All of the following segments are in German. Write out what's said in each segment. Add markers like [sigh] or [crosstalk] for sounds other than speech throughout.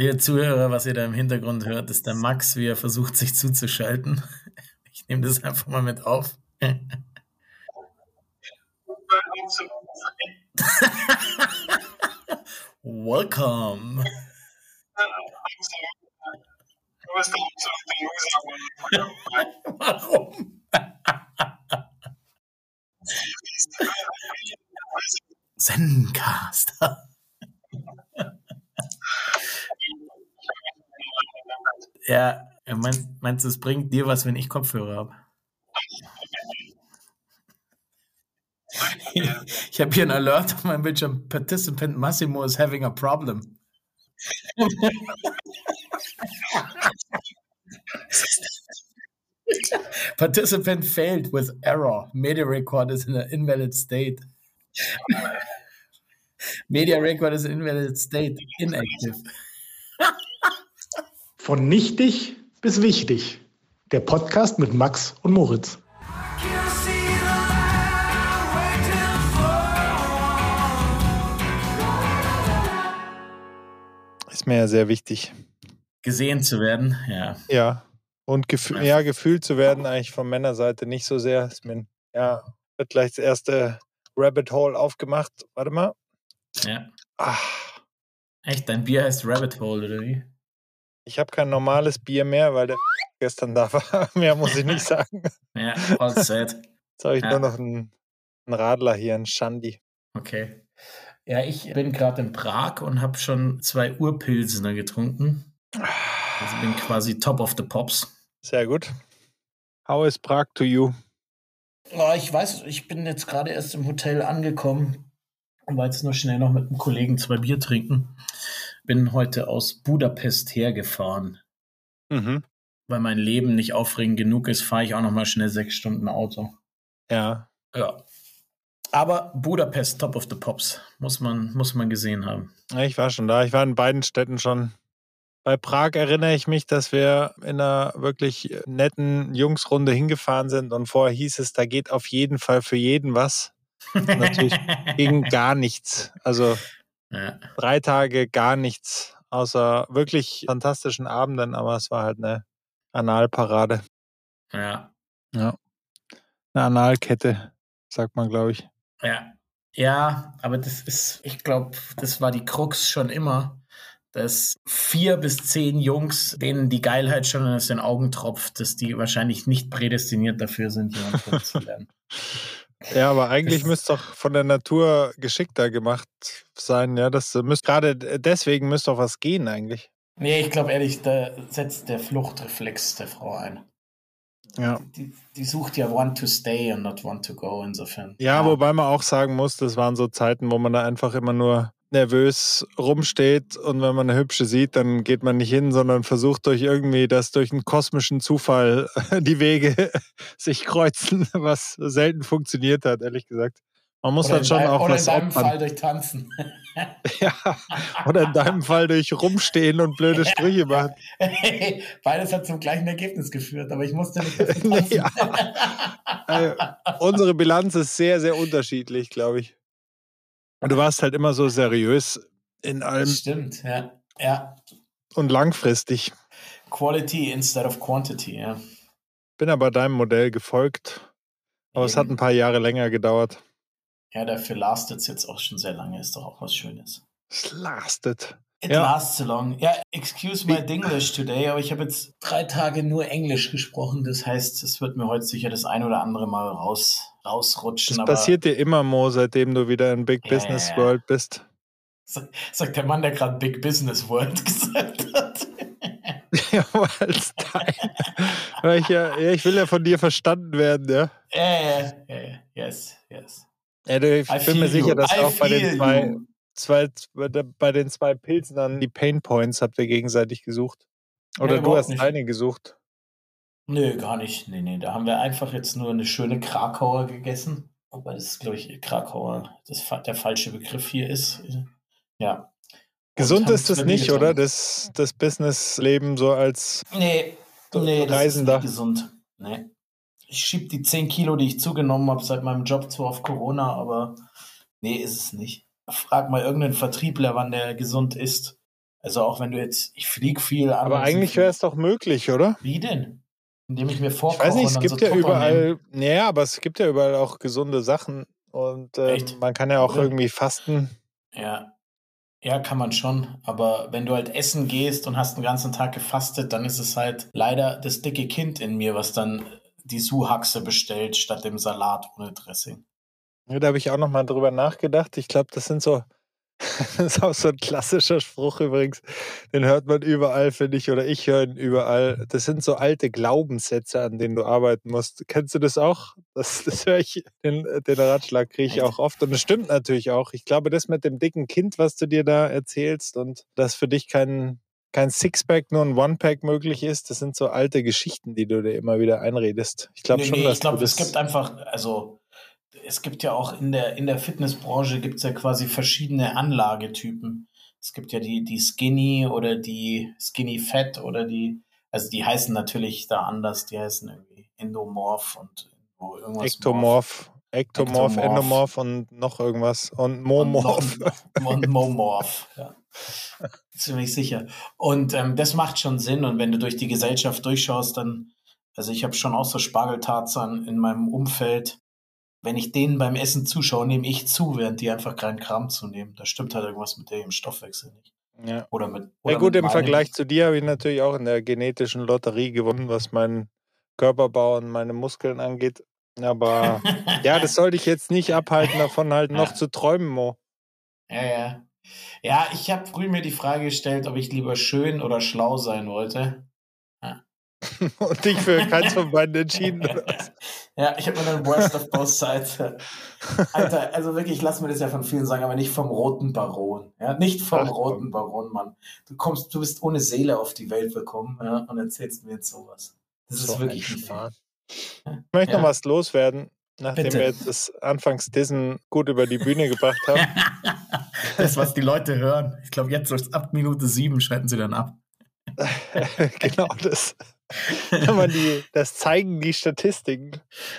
Ihr Zuhörer, was ihr da im Hintergrund hört, ist der Max, wie er versucht, sich zuzuschalten. [laughs] Ich nehme das einfach mal mit auf. [laughs] Welcome. Warum? [laughs] Zencaster. Ja, meinst, meinst du, es bringt dir was, wenn ich Kopfhörer habe? [laughs] Ich habe hier ein Alert auf meinem Bildschirm. Participant Massimo is having a problem. [laughs] Participant failed with error. Media record is in an invalid state. [laughs] Media record is in invalid state. Inactive. Von nichtig bis wichtig. Der Podcast mit Max und Moritz. Ist mir ja sehr wichtig. Gesehen zu werden, ja. Ja. Und gef ja, gefühlt zu werden, eigentlich von Männerseite nicht so sehr. Ist mir, ja, wird gleich das erste Rabbit Hole aufgemacht. Warte mal. Ja. Ach, Echt, dein Bier heißt Rabbit Hole, oder wie? Ich habe kein normales Bier mehr, weil der [laughs] gestern da war. [laughs] mehr muss ich nicht sagen. [laughs] Ja, all set. Jetzt habe ich Ja. nur noch einen, einen Radler hier, einen Shandi. Okay. Ja, ich bin gerade in Prag und habe schon zwei Urpilsener getrunken. Also bin quasi top of the pops. Sehr gut. How is Prague to you? Ja, ich weiß, ich bin jetzt gerade erst im Hotel angekommen und war jetzt nur schnell noch mit einem Kollegen zwei Bier trinken. Bin heute aus Budapest hergefahren. Mhm. Weil mein Leben nicht aufregend genug ist, fahre ich auch noch mal schnell sechs Stunden Auto. Ja. Ja. Aber Budapest, top of the pops, muss man, muss man gesehen haben. Ich war schon da. Ich war in beiden Städten schon. Bei Prag erinnere ich mich, dass wir in einer wirklich netten Jungsrunde hingefahren sind und vorher hieß es, da geht auf jeden Fall für jeden was. [laughs] Natürlich ging gar nichts. Also ja. drei Tage gar nichts, außer wirklich fantastischen Abenden, aber es war halt eine Analparade. ja. Ja. Eine Analkette, sagt man, glaube ich. Ja, ja, aber das ist, ich glaube, das war die Krux schon immer, dass vier bis zehn Jungs, denen die Geilheit schon aus den Augen tropft, dass die wahrscheinlich nicht prädestiniert dafür sind, jemanden kennenzulernen. [laughs] Ja, aber eigentlich müsste doch von der Natur geschickter gemacht sein. Ja, das müsste gerade deswegen müsste doch was gehen eigentlich. nee, ich glaube ehrlich, da setzt der Fluchtreflex der Frau ein. Ja. Die, die sucht ja want to stay and not want to go, insofern. Ja, wobei man auch sagen muss, das waren so Zeiten, wo man da einfach immer nur nervös rumsteht und wenn man eine hübsche sieht, dann geht man nicht hin, sondern versucht durch irgendwie, dass durch einen kosmischen Zufall [laughs] die Wege [laughs] sich kreuzen, was selten funktioniert hat, ehrlich gesagt. Man muss oder dann schon dein- auch oder was in deinem opfern. Fall durch Tanzen. [laughs] Ja, oder in deinem Fall durch rumstehen und blöde Sprüche machen. Beides hat zum gleichen Ergebnis geführt, aber ich musste nicht dafür Nee, tanzen. Also, unsere Bilanz ist sehr, sehr unterschiedlich, glaube ich. Und du warst halt immer so seriös in allem Stimmt, ja. Ja. und langfristig. Quality instead of quantity, ja. Bin aber deinem Modell gefolgt. Aber es hat Eben. ein paar Jahre länger gedauert. Ja, dafür lastet es jetzt auch schon sehr lange, ist doch auch was Schönes. Es lastet. It Ja. lasts so long. Ja, excuse my English today, aber ich habe jetzt drei Tage nur Englisch gesprochen. Das heißt, es wird mir heute sicher das ein oder andere Mal raus, rausrutschen. Das passiert dir immer, Mo, seitdem du wieder in Big Ja, Business ja, ja. World bist. sagt der Mann, der gerade Big Business World [laughs] gesagt hat. [laughs] ja, [laughs] weil ich, ja, ja, ich will ja von dir verstanden werden, ja. Ja, ja, ja, ja. Yes, yes. ja du, ich I bin mir sicher, you. dass I auch bei den zwei, you. zwei, bei den zwei Pilzen dann die Pain Points habt ihr gegenseitig gesucht. Oder Nee, du hast nicht. deine gesucht. Nö, gar nicht. Nee, nee, da haben wir einfach jetzt nur eine schöne Krakauer gegessen. Wobei das, glaube ich, Krakauer das, der falsche Begriff hier ist. Ja. Und Gesund ist es nicht, Bier oder? Das, das Businessleben so als Nee, nee, das Reisender. ist nicht gesund. Nee. Ich schieb die 10 Kilo, die ich zugenommen habe seit meinem Job zwar auf Corona, aber nee, ist es nicht. Frag mal irgendeinen Vertriebler, wann der gesund ist. Also auch wenn du jetzt, ich fliege viel. Aber eigentlich wäre es doch möglich, oder? Wie denn? Indem ich mir vorkoche. Ich weiß nicht, es gibt so ja überall, naja, aber es gibt ja überall auch gesunde Sachen und ähm, man kann ja auch ja. irgendwie fasten. Ja. Ja, kann man schon. Aber wenn du halt essen gehst und hast den ganzen Tag gefastet, dann ist es halt leider das dicke Kind in mir, was dann die Suhaxe bestellt statt dem Salat ohne Dressing. Ja, da habe ich auch noch mal drüber nachgedacht. Ich glaube, das sind so [laughs] das ist auch so ein klassischer Spruch übrigens. Den hört man überall, finde ich, oder ich höre ihn überall. Das sind so alte Glaubenssätze, an denen du arbeiten musst. Kennst du das auch? Das, [laughs] das höre ich, den, den Ratschlag kriege ich auch oft. Und es stimmt natürlich auch. Ich glaube, das mit dem dicken Kind, was du dir da erzählst und dass für dich kein, kein Sixpack, nur ein One-Pack möglich ist, das sind so alte Geschichten, die du dir immer wieder einredest. Ich glaube nee, schon, nee, dass ich glaube, es gibt einfach, also es gibt ja auch in der, in der Fitnessbranche gibt es ja quasi verschiedene Anlagetypen. Es gibt ja die, die Skinny oder die Skinny Fat oder die, also die heißen natürlich da anders, die heißen irgendwie Endomorph und irgendwas. Ektomorph. Ektomorph, Endomorph und noch irgendwas. Und Momorph. Und, [laughs] und Momorph, ja. Ziemlich sicher. Und ähm, das macht schon Sinn. Und wenn du durch die Gesellschaft durchschaust, dann, also ich habe schon auch so Spargeltarzan in meinem Umfeld, wenn ich denen beim Essen zuschaue, nehme ich zu, während die einfach keinen Kram zunehmen. Da stimmt halt irgendwas mit dem Stoffwechsel nicht. Ja. Oder mit. Oder ja, gut, im Vergleich zu dir habe ich natürlich auch in der genetischen Lotterie gewonnen, was meinen Körperbau und meine Muskeln angeht. Aber [laughs] ja, das sollte ich jetzt nicht abhalten, davon halt noch zu träumen, Mo. Ja, ja. Ja, ich habe früh mir die Frage gestellt, ob ich lieber schön oder schlau sein wollte. [laughs] Und dich für keins von beiden entschieden. ja, ich habe mir dann Worst of Both Sides. Alter, also wirklich, lass mir das ja von vielen sagen, aber nicht vom roten Baron. Ja, nicht vom Ach, roten Baron, Mann. Du kommst, du bist ohne Seele auf die Welt gekommen ja, und erzählst mir jetzt sowas. Das so ist wirklich nicht wahr. Ich möchte ja. noch was loswerden, nachdem Bitte. wir jetzt das Anfangs-Dissen gut über die Bühne gebracht haben. [laughs] das, was die Leute hören. Ich glaube, jetzt ab Minute sieben schalten sie dann ab. [laughs] genau das. die, das zeigen die Statistiken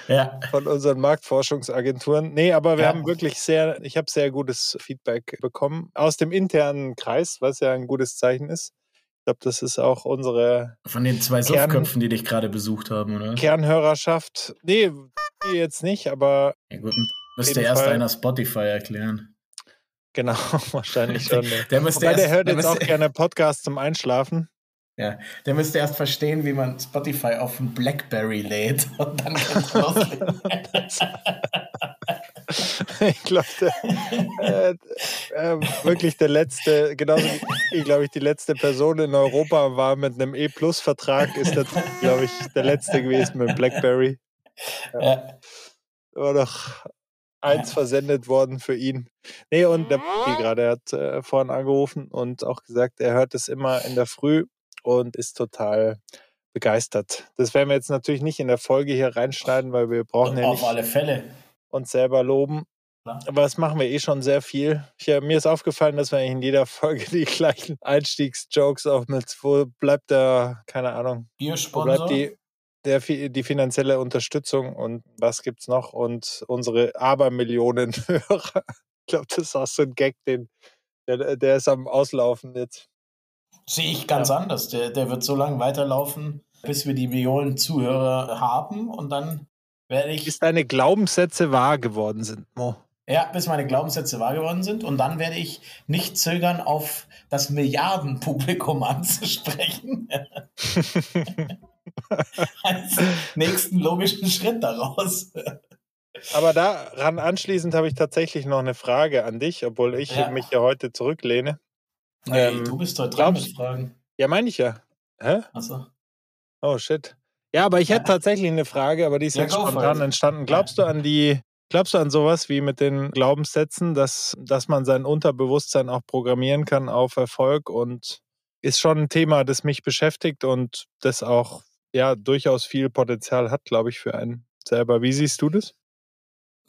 ja. von unseren Marktforschungsagenturen. Nee, aber wir ja. haben wirklich sehr, ich habe sehr gutes Feedback bekommen aus dem internen Kreis, was ja ein gutes Zeichen ist. Ich glaube, das ist auch unsere. Von den zwei Kern Suffköpfen, die dich gerade besucht haben, oder? Kernhörerschaft. Nee, jetzt nicht, aber. Ja, gut, müsste erst Fall. einer Spotify erklären. Genau, [laughs] wahrscheinlich schon. Der, müsste Wobei, erst, der hört der jetzt auch gerne Podcasts zum Einschlafen. Ja, der müsste erst verstehen, wie man Spotify auf ein Blackberry lädt und dann kann's loslegen. [laughs] ich glaube, äh, äh, wirklich der letzte, genauso wie, glaube ich, die letzte Person in Europa war mit einem E-Plus-Vertrag, ist das, glaube ich, der letzte gewesen mit Blackberry. Ja. ja. War doch eins ja. versendet worden für ihn. Nee, und der gerade, er hat äh, vorhin angerufen und auch gesagt, er hört es immer in der Früh und ist total begeistert. Das werden wir jetzt natürlich nicht in der Folge hier reinschneiden, weil wir brauchen ja nicht alle Fälle. uns selber loben. Aber das machen wir eh schon sehr viel. Ich, mir ist aufgefallen, dass wir in jeder Folge die gleichen Einstiegsjokes auch mit, wo bleibt der, keine Ahnung, wo bleibt die, der, die finanzielle Unterstützung und was gibt's noch und unsere Abermillionen Hörer. [laughs] Ich glaube, das ist auch so ein Gag, den, der, der ist am Auslaufen jetzt. Sehe ich ganz ja. anders. Der, der wird so lange weiterlaufen, bis wir die Millionen Zuhörer haben und dann werde ich. Bis deine Glaubenssätze wahr geworden sind, Mo. Ja, bis meine Glaubenssätze wahr geworden sind und dann werde ich nicht zögern, auf das Milliardenpublikum [laughs] anzusprechen. [laughs] Als nächsten logischen Schritt daraus. Aber daran anschließend habe ich tatsächlich noch eine Frage an dich, obwohl ich ja. mich ja heute zurücklehne. Nee, ähm, du bist heute dran mit Fragen. Ja, meine ich ja. Hä? Achso. Oh, shit. Ja, aber ich ja. hätte tatsächlich eine Frage, aber die ist ja, jetzt spontan entstanden. Glaubst du an die, glaubst du an sowas wie mit den Glaubenssätzen, dass, dass man sein Unterbewusstsein auch programmieren kann auf Erfolg und ist schon ein Thema, das mich beschäftigt und das auch ja durchaus viel Potenzial hat, glaube ich, für einen selber. Wie siehst du das?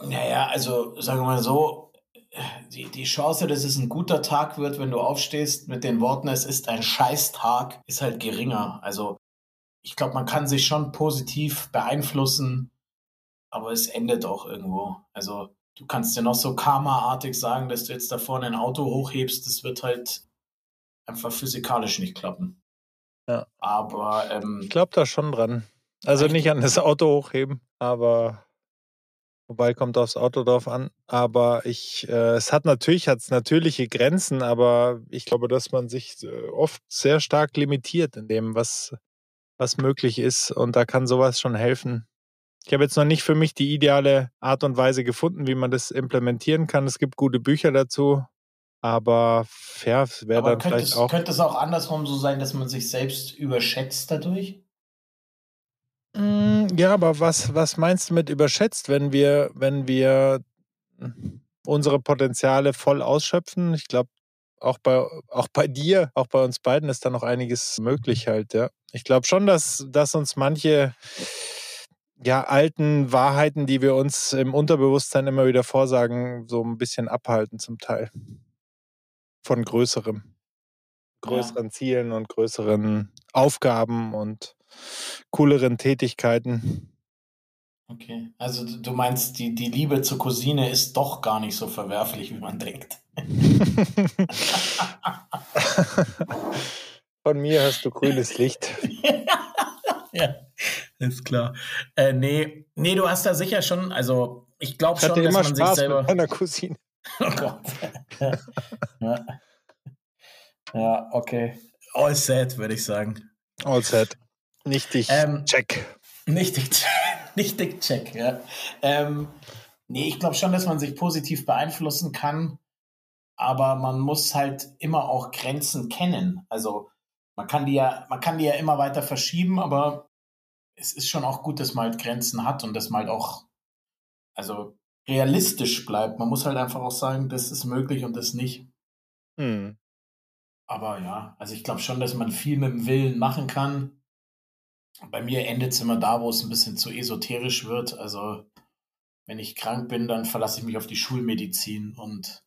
Naja, also sagen wir mal so, die, die Chance, dass es ein guter Tag wird, wenn du aufstehst mit den Worten, es ist ein Scheißtag, ist halt geringer. Also ich glaube, man kann sich schon positiv beeinflussen, aber es endet auch irgendwo. Also du kannst ja noch so karmaartig sagen, dass du jetzt da vorne ein Auto hochhebst, das wird halt einfach physikalisch nicht klappen. Ja. Aber ähm, Ich glaube da schon dran. Also nicht an das Auto hochheben, aber wobei kommt aufs Auto drauf an. Aber ich, äh, es hat natürlich, hat es natürliche Grenzen, aber ich glaube, dass man sich äh, oft sehr stark limitiert in dem, was, was möglich ist. Und da kann sowas schon helfen. Ich habe jetzt noch nicht für mich die ideale Art und Weise gefunden, wie man das implementieren kann. Es gibt gute Bücher dazu, aber ja, wäre dann vielleicht es, auch. könnte es auch andersrum so sein, dass man sich selbst überschätzt dadurch? Mm, Ja, aber was, was meinst du mit überschätzt, wenn wir, wenn wir unsere Potenziale voll ausschöpfen? Ich glaube, auch bei, auch bei dir, auch bei uns beiden ist da noch einiges möglich halt, ja. Ich glaube schon, dass, dass uns manche ja, alten Wahrheiten, die wir uns im Unterbewusstsein immer wieder vorsagen, so ein bisschen abhalten zum Teil. Von größerem. Größeren Zielen und größeren Aufgaben und cooleren Tätigkeiten. Okay. Also du meinst, die, die Liebe zur Cousine ist doch gar nicht so verwerflich, wie man denkt. [laughs] Von mir hast du grünes Licht. [laughs] ja, ist klar. Äh, nee, nee, du hast da sicher schon, also ich glaube schon, dass man Spaß sich selber. mit meiner Cousine. [laughs] Oh Gott. ja. ja, okay. All set, würde ich sagen. All set. Nicht dich. Ähm, Check. Nicht dick, [laughs] nicht dick check, ja. Ähm, nee, ich glaube schon, dass man sich positiv beeinflussen kann, aber man muss halt immer auch Grenzen kennen. Also man kann die ja, man kann die ja immer weiter verschieben, aber es ist schon auch gut, dass man halt Grenzen hat und dass man halt auch, also realistisch bleibt. Man muss halt einfach auch sagen, das ist möglich und das nicht. Hm. Aber ja, also ich glaube schon, dass man viel mit dem Willen machen kann. Bei mir endet es immer da, wo es ein bisschen zu esoterisch wird. Also wenn ich krank bin, dann verlasse ich mich auf die Schulmedizin und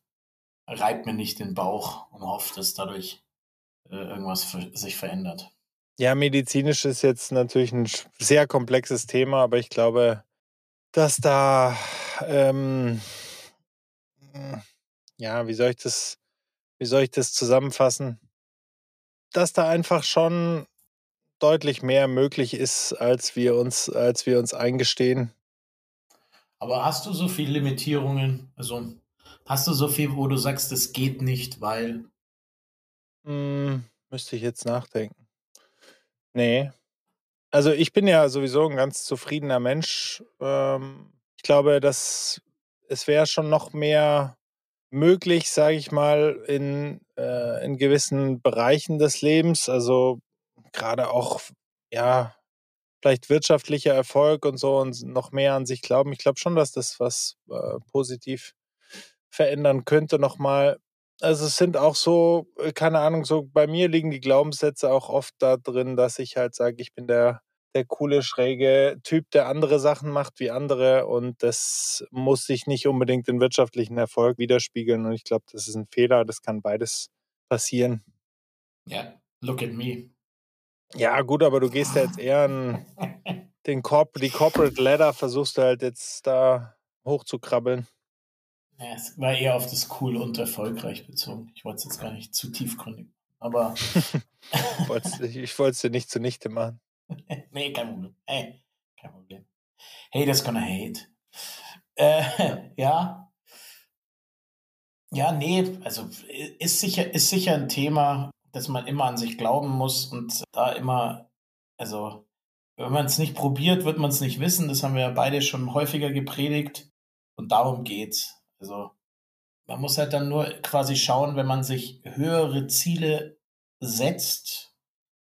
reibe mir nicht den Bauch und hoffe, dass dadurch äh, irgendwas ver sich verändert. Ja, medizinisch ist jetzt natürlich ein sehr komplexes Thema, aber ich glaube, dass da, ähm, ja, wie soll ich das, wie soll ich das zusammenfassen? Dass da einfach schon deutlich mehr möglich ist, als wir uns, als wir uns eingestehen. Aber hast du so viele Limitierungen? Also hast du so viel, wo du sagst, es geht nicht, weil Hm, müsste ich jetzt nachdenken. Nee. Also ich bin ja sowieso ein ganz zufriedener Mensch. Ähm, ich glaube, dass es wäre schon noch mehr möglich, sage ich mal, in, äh, in gewissen Bereichen des Lebens. Also gerade auch, ja, vielleicht wirtschaftlicher Erfolg und so und noch mehr an sich glauben. Ich glaube schon, dass das was äh, positiv verändern könnte nochmal. Also es sind auch so, äh, keine Ahnung, so bei mir liegen die Glaubenssätze auch oft da drin, dass ich halt sage, ich bin der, der coole, schräge Typ, der andere Sachen macht wie andere und das muss sich nicht unbedingt in wirtschaftlichen Erfolg widerspiegeln und ich glaube, das ist ein Fehler, das kann beides passieren. ja, look at me. Ja, gut, aber du gehst ja jetzt eher an den Corp die Corporate Ladder, versuchst du halt jetzt da hochzukrabbeln. Ja, es war eher auf das cool und erfolgreich bezogen. Ich wollte es jetzt gar nicht zu tiefgründig. Aber [laughs] Ich wollte es dir nicht zunichte machen. [laughs] nee, kein Problem. Hey, kein Problem. Haters gonna hate. Äh, [laughs] ja. Ja, nee, also ist sicher, ist sicher ein Thema, dass man immer an sich glauben muss und da immer, also wenn man es nicht probiert, wird man es nicht wissen. Das haben wir ja beide schon häufiger gepredigt und darum geht's. Also man muss halt dann nur quasi schauen, wenn man sich höhere Ziele setzt,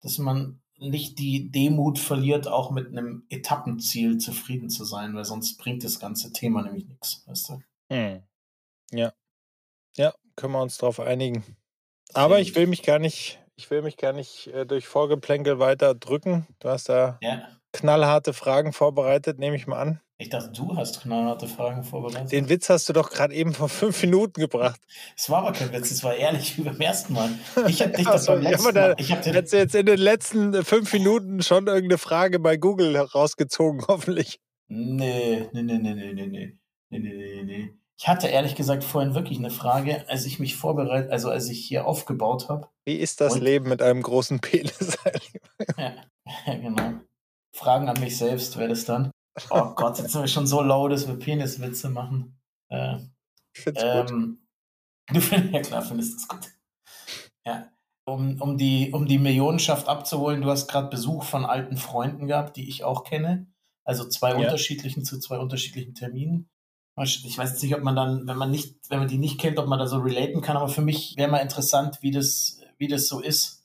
dass man nicht die Demut verliert, auch mit einem Etappenziel zufrieden zu sein, weil sonst bringt das ganze Thema nämlich nichts, weißt du? Hm. Ja. Ja, können wir uns darauf einigen. Aber ich will mich gar nicht, ich will mich gar nicht äh, durch Vorgeplänkel weiter drücken. Du hast da Ja, knallharte Fragen vorbereitet, nehme ich mal an. ich dachte, du hast knallharte Fragen vorbereitet. Den Witz hast du doch gerade eben vor fünf Minuten gebracht. Es war aber kein Witz, es war ehrlich wie beim ersten Mal. Ich habe dich [laughs] das so, beim letzten Mal. Ich hab den, Hättest du jetzt in den letzten fünf Minuten schon irgendeine Frage bei Google rausgezogen, [laughs] hoffentlich. nee, nee, nee, nee, nee, nee, nee, nee, nee, nee, nee. Ich hatte ehrlich gesagt vorhin wirklich eine Frage, als ich mich vorbereitet, also als ich hier aufgebaut habe. Wie ist das Und, Leben mit einem großen Penis? [laughs] ja, [laughs] genau. Fragen an mich selbst wäre das dann. Oh Gott, jetzt sind wir schon so low, dass wir Peniswitze machen. Äh, ich find's ähm, gut. Du [laughs] findest, ja klar, findest es gut. Ja. Um, um, die, um die Millionenschaft abzuholen, du hast gerade Besuch von alten Freunden gehabt, die ich auch kenne. Also zwei ja. unterschiedlichen zu zwei unterschiedlichen Terminen. Ich weiß jetzt nicht, ob man dann, wenn man nicht, wenn man die nicht kennt, ob man da so relaten kann, aber für mich wäre mal interessant, wie das, wie das so ist.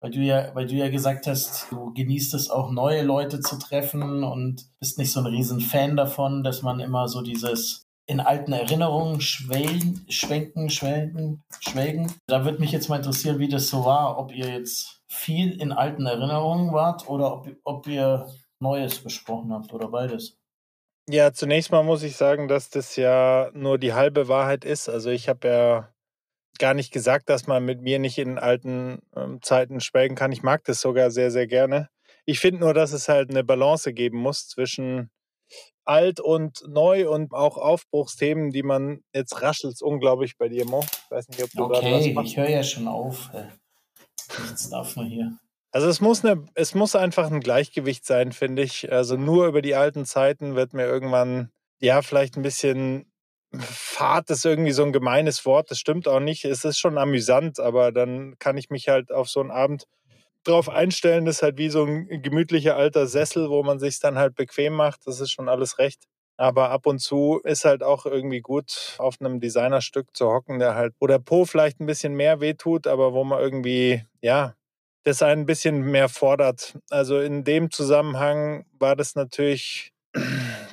Weil du ja, weil du ja gesagt hast, du genießt es auch neue Leute zu treffen und bist nicht so ein riesen Fan davon, dass man immer so dieses in alten Erinnerungen schwelgen, schwenken, schwelgen, schwelgen. Da würde mich jetzt mal interessieren, wie das so war, ob ihr jetzt viel in alten Erinnerungen wart oder ob, ob ihr Neues besprochen habt oder beides. Ja, zunächst mal muss ich sagen, dass das ja nur die halbe Wahrheit ist. Also ich habe ja gar nicht gesagt, dass man mit mir nicht in alten ähm, Zeiten schwelgen kann. Ich mag das sogar sehr, sehr gerne. Ich finde nur, dass es halt eine Balance geben muss zwischen alt und neu und auch Aufbruchsthemen, die man jetzt raschelt unglaublich bei dir, Mo. Ich weiß nicht, ob du Okay, ich höre ja schon auf. Nichts darf man hier. Also es muss, eine, es muss einfach ein Gleichgewicht sein, finde ich. Also nur über die alten Zeiten wird mir irgendwann, ja, vielleicht ein bisschen Fahrt ist irgendwie so ein gemeines Wort. Das stimmt auch nicht. Es ist schon amüsant, aber dann kann ich mich halt auf so einen Abend drauf einstellen. Das ist halt wie so ein gemütlicher alter Sessel, wo man sich dann halt bequem macht. Das ist schon alles recht. Aber ab und zu ist halt auch irgendwie gut, auf einem Designerstück zu hocken, der halt, wo der Po vielleicht ein bisschen mehr wehtut, aber wo man irgendwie, ja, das ein bisschen mehr fordert. Also in dem Zusammenhang war das natürlich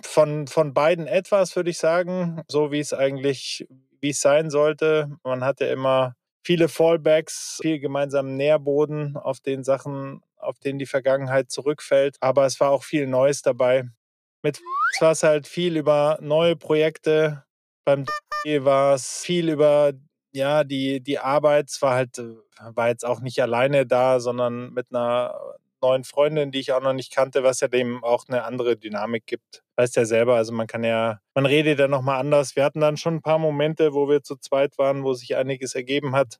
von, von beiden etwas, würde ich sagen, so wie es eigentlich, wie es sein sollte. Man hatte immer viele Fallbacks, viel gemeinsamen Nährboden auf den Sachen, auf denen die Vergangenheit zurückfällt. Aber es war auch viel Neues dabei. Mit war es halt viel über neue Projekte. Beim war es viel über ja, die, die Arbeit. War halt, äh, war jetzt auch nicht alleine da, sondern mit einer neuen Freundin, die ich auch noch nicht kannte, was ja dem auch eine andere Dynamik gibt. Weißt ja selber, also man kann ja, man redet ja nochmal anders. Wir hatten dann schon ein paar Momente, wo wir zu zweit waren, wo sich einiges ergeben hat.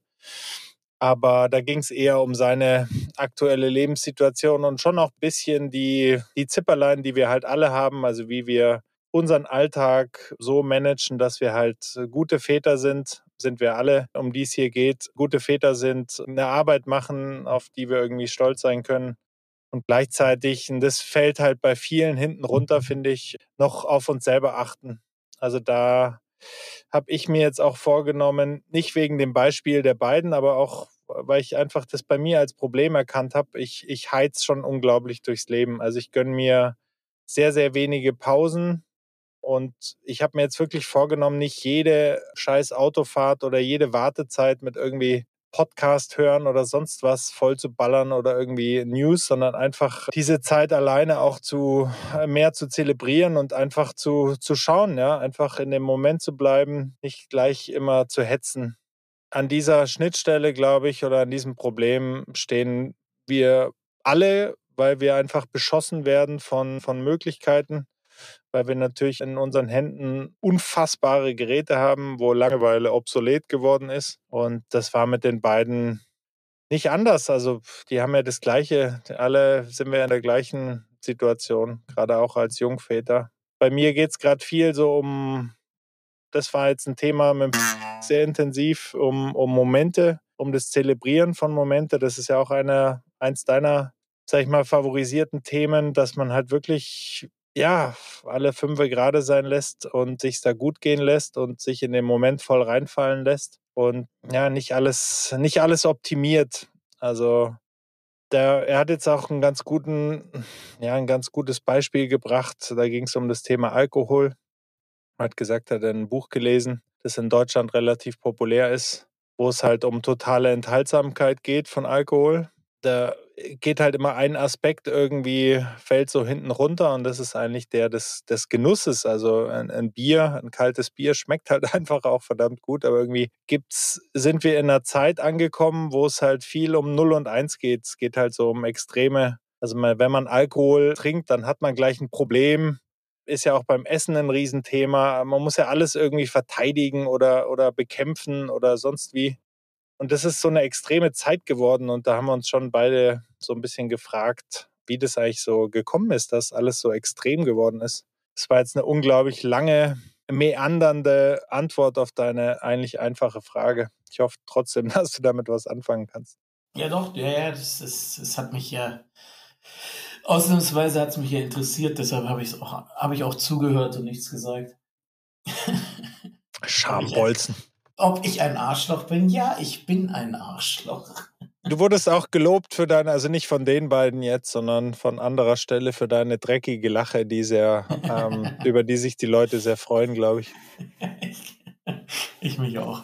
Aber da ging es eher um seine aktuelle Lebenssituation und schon auch ein bisschen die, die Zipperlein, die wir halt alle haben, also wie wir unseren Alltag so managen, dass wir halt gute Väter sind, sind wir alle, um die es hier geht, gute Väter sind, eine Arbeit machen, auf die wir irgendwie stolz sein können und gleichzeitig, und das fällt halt bei vielen hinten runter, finde ich, noch auf uns selber achten. Also da habe ich mir jetzt auch vorgenommen, nicht wegen dem Beispiel der beiden, aber auch, weil ich einfach das bei mir als Problem erkannt habe. Ich, ich heiz schon unglaublich durchs Leben. Also ich gönne mir sehr, sehr wenige Pausen. Und ich habe mir jetzt wirklich vorgenommen, nicht jede scheiß Autofahrt oder jede Wartezeit mit irgendwie Podcast hören oder sonst was voll zu ballern oder irgendwie News, sondern einfach diese Zeit alleine auch zu äh, mehr zu zelebrieren und einfach zu, zu schauen, ja, einfach in dem Moment zu bleiben, nicht gleich immer zu hetzen. An dieser Schnittstelle, glaube ich, oder an diesem Problem stehen wir alle, weil wir einfach beschossen werden von, von Möglichkeiten weil wir natürlich in unseren Händen unfassbare Geräte haben, wo Langeweile obsolet geworden ist. Und das war mit den beiden nicht anders. Also die haben ja das Gleiche. Alle sind wir in der gleichen Situation, gerade auch als Jungväter. Bei mir geht es gerade viel so um, das war jetzt ein Thema mit sehr intensiv, um, um Momente, um das Zelebrieren von Momente. Das ist ja auch eine, eins deiner, sag ich mal, favorisierten Themen, dass man halt wirklich ja, alle fünf gerade sein lässt und sich da gut gehen lässt und sich in den Moment voll reinfallen lässt und ja, nicht alles, nicht alles optimiert. Also der, er hat jetzt auch einen ganz guten, ja, ein ganz gutes Beispiel gebracht. Da ging es um das Thema Alkohol. Er hat gesagt, er hat ein Buch gelesen, das in Deutschland relativ populär ist, wo es halt um totale Enthaltsamkeit geht von Alkohol da geht halt immer ein Aspekt irgendwie, fällt so hinten runter und das ist eigentlich der des, des Genusses. Also ein, ein, Bier, ein kaltes Bier schmeckt halt [laughs] einfach auch verdammt gut, aber irgendwie gibt's, sind wir in einer Zeit angekommen, wo es halt viel um 0 und 1 geht. Es geht halt so um extreme, also wenn man Alkohol trinkt, dann hat man gleich ein Problem ist ja auch beim Essen ein Riesenthema. Man muss ja alles irgendwie verteidigen oder, oder bekämpfen oder sonst wie. Und das ist so eine extreme Zeit geworden. Und da haben wir uns schon beide so ein bisschen gefragt, wie das eigentlich so gekommen ist, dass alles so extrem geworden ist. Das war jetzt eine unglaublich lange, meandernde Antwort auf deine eigentlich einfache Frage. Ich hoffe trotzdem, [laughs] dass du damit was anfangen kannst. Ja, doch, ja, ja, das, das, das hat mich ja, ausnahmsweise hat es mich ja interessiert, deshalb habe ich auch, hab ich auch zugehört und nichts gesagt. [laughs] Schambolzen. Ob ich ein Arschloch bin? Ja, ich bin ein Arschloch. Du wurdest auch gelobt für deine, also nicht von den beiden jetzt, sondern von anderer Stelle für deine dreckige Lache, die sehr, ähm, [laughs] über die sich die Leute sehr freuen, glaube ich. Ich mich auch.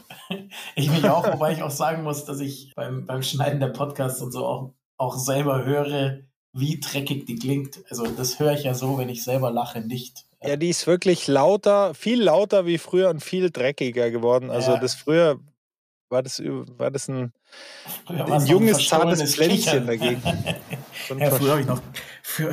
Ich mich auch, wobei ich auch sagen muss, dass ich beim, beim Schneiden der Podcasts und so auch, auch selber höre, wie dreckig die klingt. Also das höre ich ja so, wenn ich selber lache, nicht. Ja, die ist wirklich lauter, viel lauter wie früher und viel dreckiger geworden. Also ja. das früher war das, war das ein, ein junges, zartes Pflänzchen dagegen. [laughs] ja, früher habe ich, noch,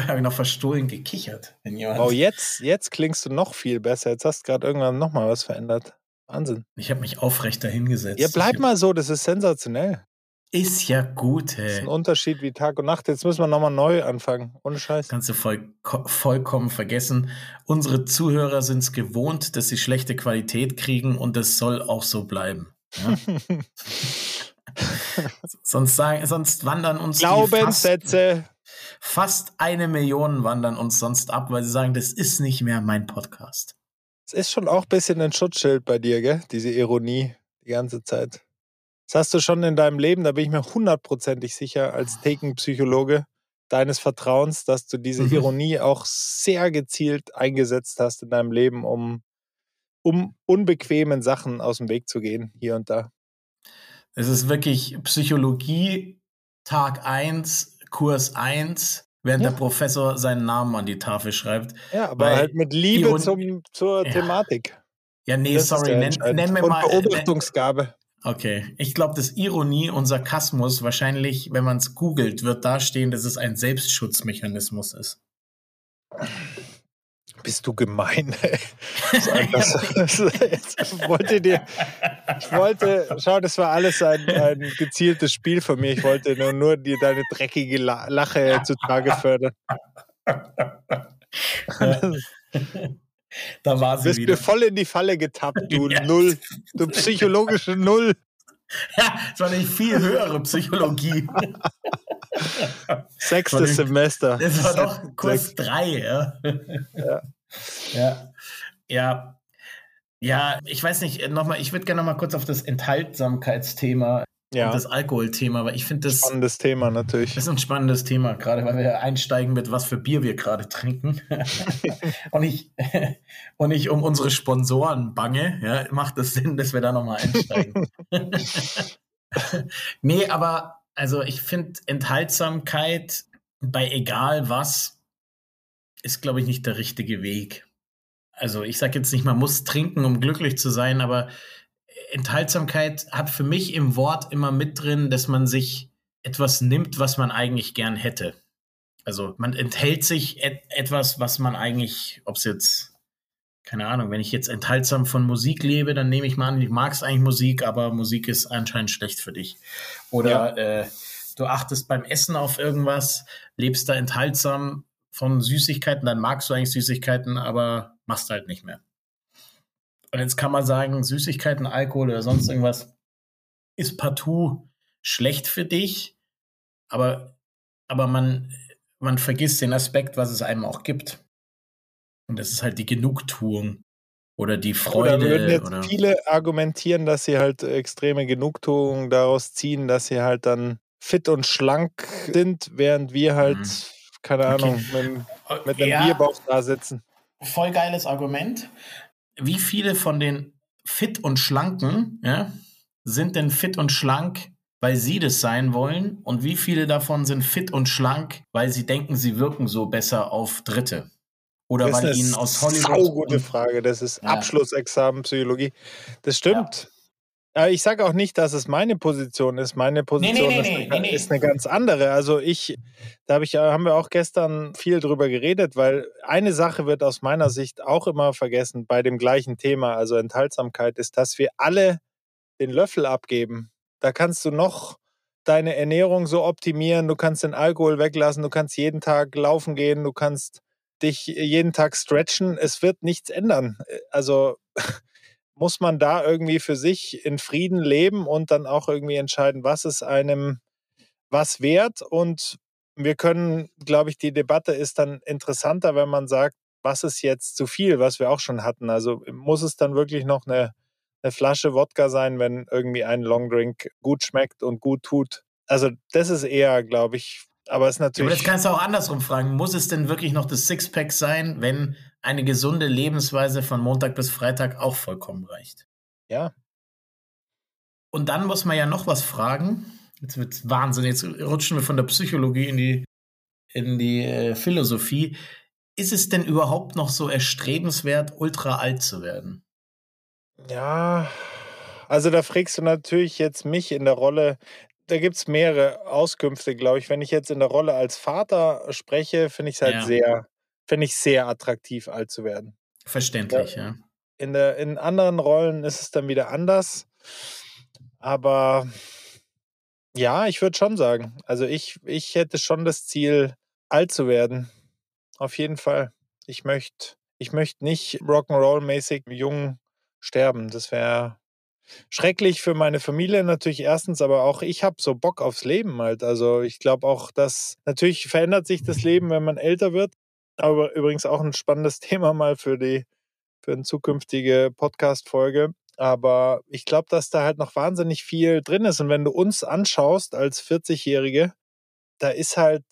hab ich noch verstohlen gekichert. Oh, jetzt, jetzt klingst du noch viel besser. Jetzt hast du gerade irgendwann nochmal was verändert. Wahnsinn. Ich habe mich aufrecht dahingesetzt. Ja, bleib mal so, das ist sensationell. Ist ja gut, ey. Das ist ein Unterschied wie Tag und Nacht. Jetzt müssen wir nochmal neu anfangen. Ohne Scheiß. Kannst du voll, vollkommen vergessen. Unsere Zuhörer sind es gewohnt, dass sie schlechte Qualität kriegen und das soll auch so bleiben. Ja? [laughs] sonst, sagen, sonst wandern uns Glaubenssätze. Fast, fast eine Million wandern uns sonst ab, weil sie sagen, das ist nicht mehr mein Podcast. Es ist schon auch ein bisschen ein Schutzschild bei dir, gell? Diese Ironie die ganze Zeit. Das hast du schon in deinem Leben, da bin ich mir hundertprozentig sicher, als Thekenpsychologe deines Vertrauens, dass du diese mhm. Ironie auch sehr gezielt eingesetzt hast in deinem Leben, um um unbequemen Sachen aus dem Weg zu gehen, hier und da. Es ist wirklich Psychologie, Tag 1, Kurs 1, während ja. der Professor seinen Namen an die Tafel schreibt. Ja, aber halt mit Liebe zum, zur ja. Thematik. Ja, nee, das sorry, nenn, nenn mir und mal. Äh, Beobachtungsgabe. Okay, ich glaube, dass Ironie und Sarkasmus wahrscheinlich, wenn man es googelt, wird dastehen, dass es ein Selbstschutzmechanismus ist. Bist du gemein. [laughs] Das, das, das, wollte dir, ich wollte, schau, das war alles ein, ein gezieltes Spiel von mir. Ich wollte nur, nur dir deine dreckige Lache zutage fördern. [laughs] [laughs] Da war sie Du bist wieder. mir voll in die Falle getappt, du [laughs] ja. Null. Du psychologische Null. [laughs] Ja, es war eine viel höhere Psychologie. [laughs] Sechstes Semester. Das war doch Kurs 3, ja. ja. Ja. Ja. Ja, ich weiß nicht, nochmal, ich würde gerne nochmal kurz auf das Enthaltsamkeitsthema ja. und das Alkoholthema, weil ich finde das. Spannendes Thema natürlich. Das ist ein spannendes Thema, gerade weil wir einsteigen mit, was für Bier wir gerade trinken. [laughs] und, ich, und ich um unsere Sponsoren bange, ja, macht das Sinn, dass wir da nochmal einsteigen. [laughs] nee, aber also ich finde Enthaltsamkeit bei egal was ist, glaube ich, nicht der richtige Weg. Also ich sage jetzt nicht, man muss trinken, um glücklich zu sein, aber Enthaltsamkeit hat für mich im Wort immer mit drin, dass man sich etwas nimmt, was man eigentlich gern hätte. Also man enthält sich et etwas, was man eigentlich, ob es jetzt, keine Ahnung, wenn ich jetzt enthaltsam von Musik lebe, dann nehme ich mal an, ich mag es eigentlich Musik, aber Musik ist anscheinend schlecht für dich. Oder ja. äh, du achtest beim Essen auf irgendwas, lebst da enthaltsam, von Süßigkeiten, dann magst du eigentlich Süßigkeiten, aber machst halt nicht mehr. Und jetzt kann man sagen, Süßigkeiten, Alkohol oder sonst irgendwas ist partout schlecht für dich, aber, aber man, man vergisst den Aspekt, was es einem auch gibt. Und das ist halt die Genugtuung oder die Freude. Oder würden jetzt oder viele argumentieren, dass sie halt extreme Genugtuung daraus ziehen, dass sie halt dann fit und schlank sind, während wir halt mhm keine Ahnung, okay. mit, mit einem ja, Bierbauch da sitzen. Voll geiles Argument. Wie viele von den fit und schlanken ja, sind denn fit und schlank, weil sie das sein wollen? Und wie viele davon sind fit und schlank, weil sie denken, sie wirken so besser auf Dritte? Oder weil ihnen aus Hollywood. Das ist eine gute Frage. Das ist ja. Abschlussexamen Psychologie. Das stimmt. Aber ich sage auch nicht, dass es meine Position ist. Meine Position nee, nee, nee, ist, eine, ist, eine, ganz andere. Also ich, da habe ich, haben wir auch gestern viel drüber geredet, weil eine Sache wird aus meiner Sicht auch immer vergessen bei dem gleichen Thema, also Enthaltsamkeit, ist, dass wir alle den Löffel abgeben. Da kannst du noch deine Ernährung so optimieren, du kannst den Alkohol weglassen, du kannst jeden Tag laufen gehen, du kannst dich jeden Tag stretchen. Es wird nichts ändern. Also muss man da irgendwie für sich in Frieden leben und dann auch irgendwie entscheiden, was ist einem was wert. Und wir können, glaube ich, die Debatte ist dann interessanter, wenn man sagt, was ist jetzt zu viel, was wir auch schon hatten. Also muss es dann wirklich noch eine, eine Flasche Wodka sein, wenn irgendwie ein Longdrink gut schmeckt und gut tut. Also das ist eher, glaube ich, aber es ist natürlich. aber das kannst du auch andersrum fragen. Muss es denn wirklich noch das Sixpack sein, wenn eine gesunde Lebensweise von Montag bis Freitag auch vollkommen reicht? Ja. Und dann muss man ja noch was fragen. Jetzt wird Wahnsinn. Jetzt rutschen wir von der Psychologie in die, in die äh, Philosophie. Ist es denn überhaupt noch so erstrebenswert, ultra alt zu werden? Ja, also da fragst du natürlich jetzt mich in der Rolle, da gibt es mehrere Auskünfte, glaube ich. Wenn ich jetzt in der Rolle als Vater spreche, finde ich es halt ja. sehr, finde ich sehr attraktiv, alt zu werden. Verständlich, ja. ja. In, der, in anderen Rollen ist es dann wieder anders. Aber ja, ich würde schon sagen. Also ich, ich hätte schon das Ziel, alt zu werden. Auf jeden Fall. Ich möchte ich möcht nicht Rock'n'Roll-mäßig jung sterben. Das wäre schrecklich für meine Familie natürlich erstens, aber auch ich habe so Bock aufs Leben halt. Also ich glaube auch, dass natürlich verändert sich das Leben, wenn man älter wird. Aber übrigens auch ein spannendes [laughs] Thema mal für die für eine zukünftige Podcast-Folge. Aber ich glaube, dass da halt noch wahnsinnig viel drin ist. Und wenn du uns anschaust als 40-Jährige, da ist halt,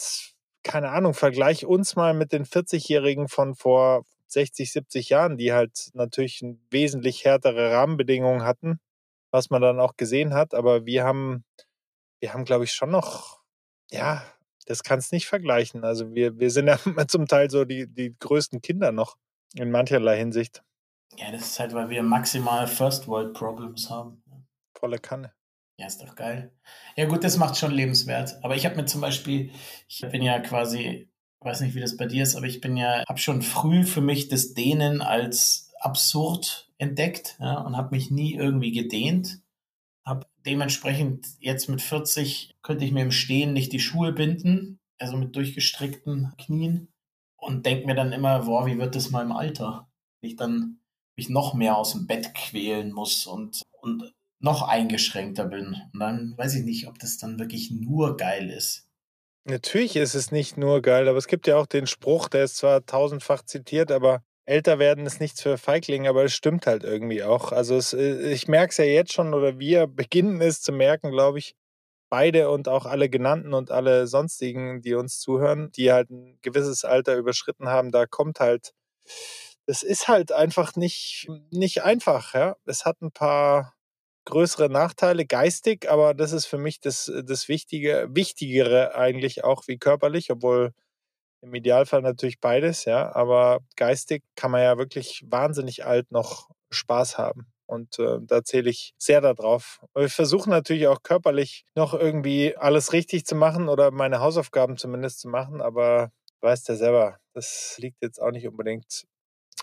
keine Ahnung, vergleich uns mal mit den 40-Jährigen von vor 60, 70 Jahren, die halt natürlich wesentlich härtere Rahmenbedingungen hatten was man dann auch gesehen hat. Aber wir haben, wir haben, glaube ich, schon noch, ja, das kannst nicht vergleichen. Also wir, wir sind [laughs] ja zum Teil so die, die größten Kinder noch in mancherlei Hinsicht. Ja, das ist halt, weil wir maximal First World Problems haben. Volle Kanne. Ja, ist doch geil. Ja, gut, das macht schon lebenswert. Aber ich habe mir zum Beispiel, ich bin ja quasi, weiß nicht, wie das bei dir ist, aber ich bin ja, habe schon früh für mich das Dehnen als absurd entdeckt ja, und habe mich nie irgendwie gedehnt. Dementsprechend jetzt mit 40 könnte ich mir im Stehen nicht die Schuhe binden, also mit durchgestreckten Knien und denke mir dann immer, boah, wie wird das mal im Alter? Wenn ich dann mich noch mehr aus dem Bett quälen muss und, und noch eingeschränkter bin. Und dann weiß ich nicht, ob das dann wirklich nur geil ist. Natürlich ist es nicht nur geil, aber es gibt ja auch den Spruch, der ist zwar tausendfach zitiert, aber älter werden ist nichts für Feiglinge, aber es stimmt halt irgendwie auch. Also es, äh, ich merke es ja jetzt schon oder wir [laughs] beginnen es zu merken, glaube ich, beide und auch alle genannten und alle sonstigen, die uns zuhören, die halt ein gewisses Alter überschritten haben, da kommt halt, es ist halt einfach nicht, nicht einfach. Ja? Es hat ein paar größere Nachteile geistig, aber das ist für mich das, das Wichtige, Wichtigere eigentlich auch wie körperlich, obwohl im Idealfall natürlich beides, ja, aber geistig kann man ja wirklich wahnsinnig alt noch Spaß haben. Und äh, da zähle ich sehr darauf. Wir versuchen natürlich auch körperlich noch irgendwie alles richtig zu machen oder meine Hausaufgaben zumindest zu machen, aber weißt ja selber, das liegt jetzt auch nicht unbedingt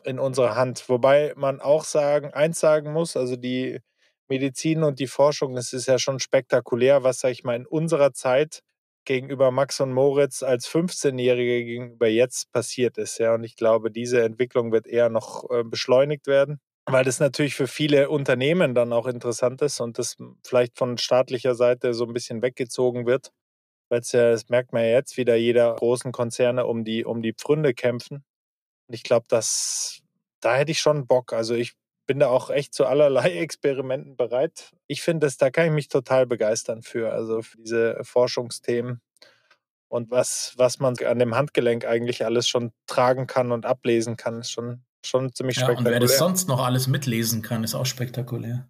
in unserer Hand. Wobei man auch sagen, eins sagen muss, also die Medizin und die Forschung, das ist ja schon spektakulär, was, sag ich mal, in unserer Zeit gegenüber Max und Moritz als 15-Jährige gegenüber jetzt passiert ist. Ja, und ich glaube, diese Entwicklung wird eher noch äh, beschleunigt werden, weil das natürlich für viele Unternehmen dann auch interessant ist und das vielleicht von staatlicher Seite so ein bisschen weggezogen wird. Weil es ja, das merkt man ja jetzt wieder, jeder großen Konzerne um die, um die Pfründe kämpfen. Und ich glaube, dass da hätte ich schon Bock. Also ich bin da auch echt zu allerlei [laughs] Experimenten bereit. Ich finde, da kann ich mich total begeistern für, also für diese Forschungsthemen und was, was man an dem Handgelenk eigentlich alles schon tragen kann und ablesen kann, ist schon, schon ziemlich ja, spektakulär. Und wer das sonst noch alles mitlesen kann, ist auch spektakulär.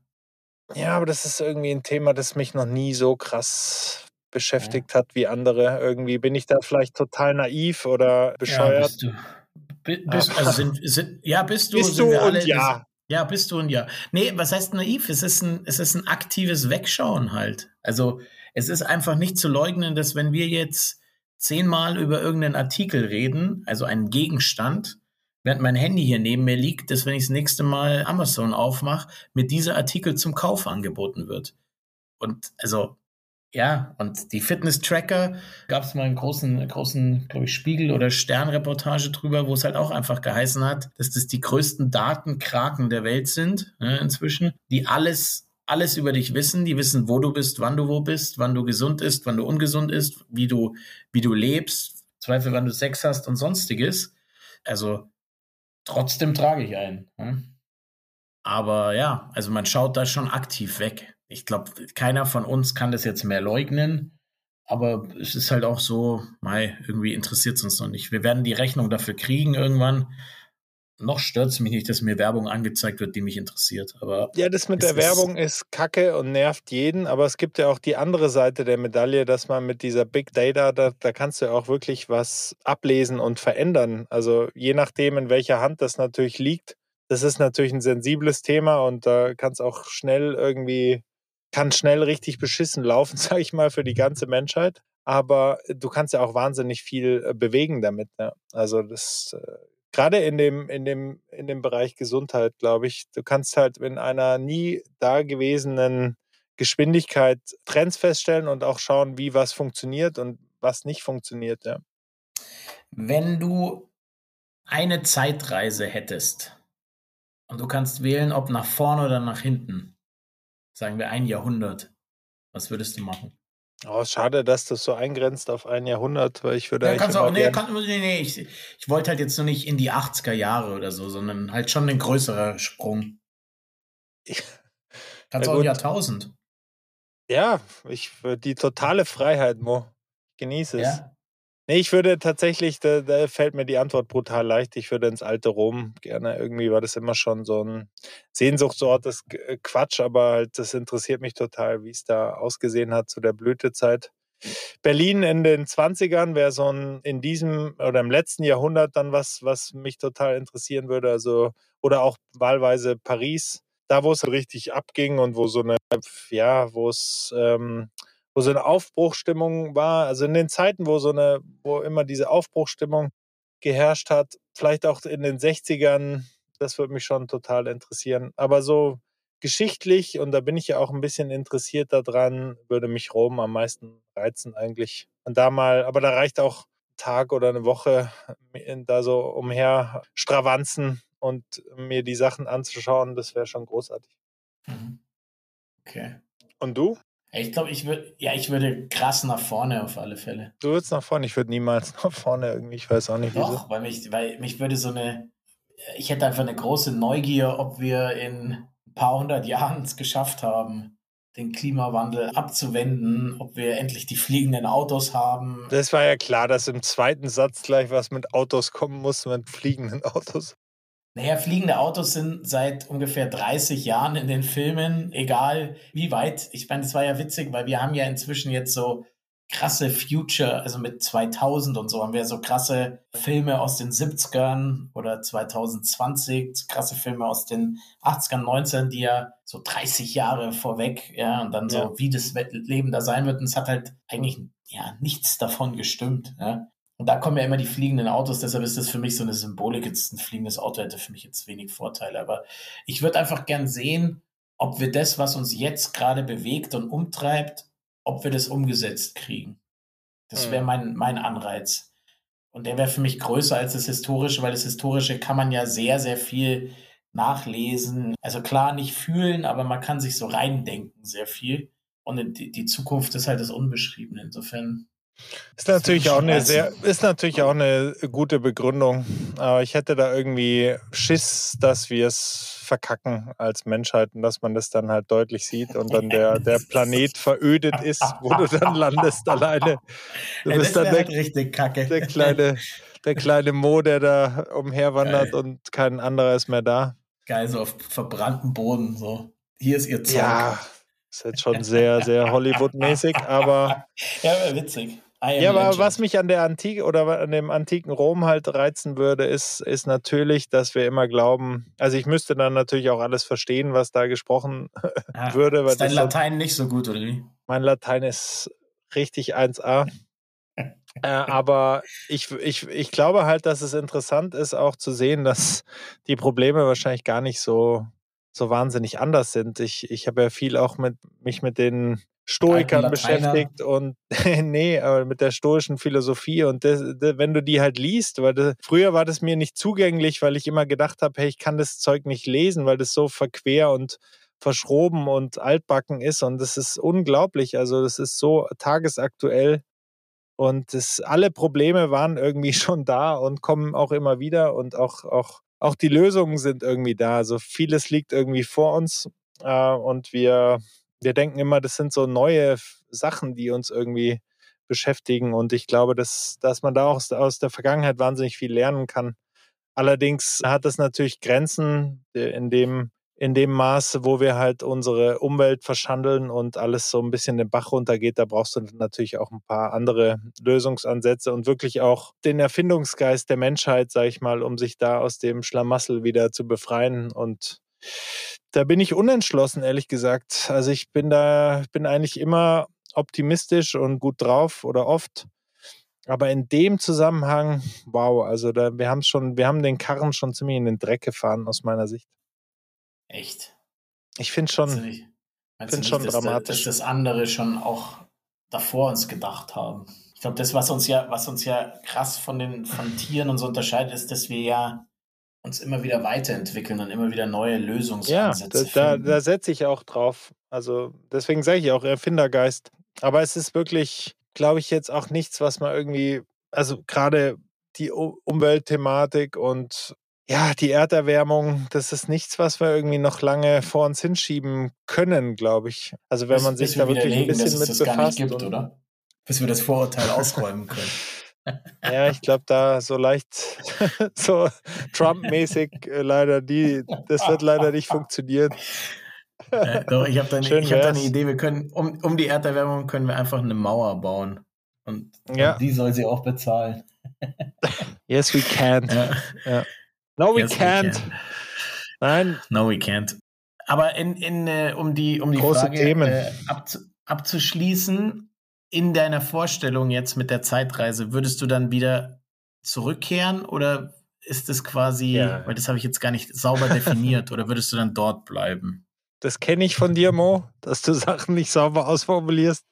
Ja, aber das ist irgendwie ein Thema, das mich noch nie so krass beschäftigt ja. hat wie andere. Irgendwie bin ich da vielleicht total naiv oder bescheuert. Ja, bist du. bist, also sind, sind, ja, bist du. Bist du und ja. Ja, bist du und ja. Nee, was heißt naiv? Es ist ein, es ist ein aktives Wegschauen halt. Also es ist einfach nicht zu leugnen, dass wenn wir jetzt zehnmal über irgendeinen Artikel reden, also einen Gegenstand, während mein Handy hier neben mir liegt, dass wenn ich das nächste Mal Amazon aufmache, mir dieser Artikel zum Kauf angeboten wird. Und also ja, und die Fitness-Tracker gab es mal einen großen, großen, glaube ich, Spiegel- oder Sternreportage drüber, wo es halt auch einfach geheißen hat, dass das die größten Datenkraken der Welt sind, ne, inzwischen, die alles, alles über dich wissen. Die wissen, wo du bist, wann du wo bist, wann du gesund ist, wann du ungesund ist, wie du, wie du lebst, Zweifel, wann du Sex hast und sonstiges. Also, trotzdem trage ich einen. Ne? Aber ja, also man schaut da schon aktiv weg ich glaube, keiner von uns kann das jetzt mehr leugnen. Aber es ist halt auch so, mei, irgendwie interessiert es uns noch nicht. Wir werden die Rechnung dafür kriegen irgendwann. Noch stört es mich nicht, dass mir Werbung angezeigt wird, die mich interessiert. Aber ja, das mit der Werbung ist kacke und nervt jeden. Aber es gibt ja auch die andere Seite der Medaille, dass man mit dieser Big Data, da, da kannst du auch wirklich was ablesen und verändern. Also je nachdem, in welcher Hand das natürlich liegt. Das ist natürlich ein sensibles Thema und da kann es auch schnell irgendwie kann schnell richtig beschissen laufen, [laughs] sage ich mal, für die ganze Menschheit. Aber du kannst ja auch wahnsinnig viel äh, bewegen damit. Ne? Also das äh, gerade in dem, in dem, in dem Bereich Gesundheit, glaube ich, du kannst halt in einer nie dagewesenen Geschwindigkeit Trends feststellen und auch schauen, wie was funktioniert und was nicht funktioniert. Ja. Wenn du eine Zeitreise hättest und du kannst wählen, ob nach vorne oder nach hinten, sagen wir ein Jahrhundert. Was würdest du machen? Oh, schade, dass das so eingrenzt auf ein Jahrhundert, weil ich würde ja, kannst auch, nee, kann, nee, nee, ich, ich wollte halt jetzt nur nicht in die 80er Jahre oder so, sondern halt schon ein größerer Sprung. kannst ja, auch ein Jahrtausend. Ja, ich die totale Freiheit, Mo. Genieße es. Ja? Nee, ich würde tatsächlich, da, da, fällt mir die Antwort brutal leicht. Ich würde ins alte Rom gerne. Irgendwie war das immer schon so ein Sehnsuchtsort, das äh, Quatsch, aber halt, das interessiert mich total, wie es da ausgesehen hat zu der Blütezeit. Berlin in den 20ern wäre so ein in diesem oder im letzten Jahrhundert dann was, was mich total interessieren würde. Also, oder auch wahlweise Paris, da wo es richtig abging und wo so eine, ja, wo es ähm, wo so eine Aufbruchstimmung war, also in den Zeiten, wo so eine, wo immer diese Aufbruchstimmung geherrscht hat, vielleicht auch in den 60ern, das würde mich schon total interessieren. Aber so geschichtlich, und da bin ich ja auch ein bisschen interessiert daran, würde mich Rom am meisten reizen eigentlich. Und da mal, aber da reicht auch ein Tag oder eine Woche da so umher stravanzen und mir die Sachen anzuschauen, das wäre schon großartig. Mhm. Okay. Und du? Ich glaube, ich würde, ja, ich würde krass nach vorne auf alle Fälle. Du würdest nach vorne, ich würde niemals [laughs] nach vorne irgendwie, ich weiß auch nicht, wieso. Doch, weil mich, weil mich würde so eine, ich hätte einfach eine große Neugier, ob wir in ein paar hundert Jahren es geschafft haben, den Klimawandel abzuwenden, ob wir endlich die fliegenden Autos haben. Das war ja klar, dass im zweiten Satz gleich was mit Autos kommen muss, mit fliegenden Autos. Naja, fliegende Autos sind seit ungefähr 30 Jahren in den Filmen, egal wie weit. Ich meine, das war ja witzig, weil wir haben ja inzwischen jetzt so krasse Future, also mit 2000 und so haben wir so krasse Filme aus den 70ern oder 2020, krasse Filme aus den 80ern, 90ern, die ja so 30 Jahre vorweg, ja, und dann so, ja. wie das Leben da sein wird. Und es hat halt eigentlich, ja, nichts davon gestimmt, ja. Und da kommen ja immer die fliegenden Autos, deshalb ist das für mich so eine Symbolik. Jetzt ein fliegendes Auto hätte für mich jetzt wenig Vorteile. Aber ich würde einfach gern sehen, ob wir das, was uns jetzt gerade bewegt und umtreibt, ob wir das umgesetzt kriegen. Das wäre mhm. mein, mein Anreiz. Und der wäre für mich größer als das Historische, weil das Historische kann man ja sehr, sehr viel nachlesen. Also klar nicht fühlen, aber man kann sich so reindenken, sehr viel. Und die, die Zukunft ist halt das Unbeschriebene. Insofern ist natürlich auch eine sehr, ist natürlich auch eine gute Begründung. Aber ich hätte da irgendwie Schiss, dass wir es verkacken als Menschheit und dass man das dann halt deutlich sieht und dann der, der Planet verödet ist, wo du dann landest alleine. Du ja, bist dann der, halt richtig kacke. der kleine, der kleine Mo, der da umherwandert Geil. und kein anderer ist mehr da. Geil, so auf verbranntem Boden, so. Hier ist ihr Zeug. Ja, ist jetzt schon sehr, sehr Hollywood-mäßig, aber. [laughs] Ja, witzig. Ja, aber was mich an der Antike oder an dem antiken Rom halt reizen würde, ist, ist natürlich, dass wir immer glauben, also ich müsste dann natürlich auch alles verstehen, was da gesprochen [laughs] ja, würde. Ist dein Latein so, nicht so gut, oder wie? Mein Latein ist richtig 1a. äh, aber ich, ich, ich glaube halt, dass es interessant ist, auch zu sehen, dass die Probleme wahrscheinlich gar nicht so, so wahnsinnig anders sind. Ich, ich habe ja viel auch mit mich mit den Stoikern beschäftigt und [laughs] nee, aber mit der stoischen Philosophie und das, das, wenn du die halt liest, weil das, früher war das mir nicht zugänglich, weil ich immer gedacht habe, hey, ich kann das Zeug nicht lesen, weil das so verquer und verschroben und altbacken ist und das ist unglaublich, also das ist so tagesaktuell und das, alle Probleme waren irgendwie [laughs] schon da und kommen auch immer wieder und auch, auch, auch die Lösungen sind irgendwie da, also vieles liegt irgendwie vor uns äh, und wir wir denken immer, das sind so neue Sachen, die uns irgendwie beschäftigen. Und ich glaube, dass, dass man da auch aus der Vergangenheit wahnsinnig viel lernen kann. Allerdings hat es natürlich Grenzen in dem, in dem Maße, wo wir halt unsere Umwelt verschandeln und alles so ein bisschen den Bach runtergeht. Da brauchst du natürlich auch ein paar andere Lösungsansätze und wirklich auch den Erfindungsgeist der Menschheit, sag ich mal, um sich da aus dem Schlamassel wieder zu befreien. Und da bin ich unentschlossen, ehrlich gesagt. Also ich bin da, bin eigentlich immer optimistisch und gut drauf oder oft. Aber in dem Zusammenhang, wow, also da, wir haben schon, wir haben den Karren schon ziemlich in den Dreck gefahren, aus meiner Sicht. Echt? Ich finde schon, finde schon dass dramatisch. dass das andere schon auch davor uns gedacht haben. Ich glaube, das, was uns ja, was uns ja krass von den, von Tieren und so unterscheidet, ist, dass wir ja uns immer wieder weiterentwickeln und immer wieder neue Lösungsansätze ja, da, da, da setze ich auch drauf. Also deswegen sage ich auch Erfindergeist. Aber es ist wirklich, glaube ich, jetzt auch nichts, was man irgendwie, also gerade die Umweltthematik und ja, die Erderwärmung, das ist nichts, was wir irgendwie noch lange vor uns hinschieben können, glaube ich. Also wenn bis, man sich da wirklich ein bisschen mit befasst. Gibt, oder? Bis wir das Vorurteil ausräumen können. [laughs] Ja, ich glaube, da so leicht, [laughs] so Trump-mäßig äh, leider, die, das wird leider nicht funktionieren. Äh, doch, ich habe da, hab da [laughs] eine Idee. Wir können, um, um die Erderwärmung können wir einfach eine Mauer bauen. Und, ja. und die soll sie auch bezahlen. yes, we can't. Ja. Ja. No, we, yes, can't. we can. Nein. No, we can't. Aber in, in, äh, um die, um die Große Frage Themen. Äh, abzu, abzuschließen, in deiner Vorstellung jetzt mit der Zeitreise, würdest du dann wieder zurückkehren oder ist es quasi, ja. weil das habe ich jetzt gar nicht sauber definiert, [laughs] oder würdest du dann dort bleiben? Das kenne ich von dir, Mo, dass du [laughs] Sachen nicht sauber ausformulierst.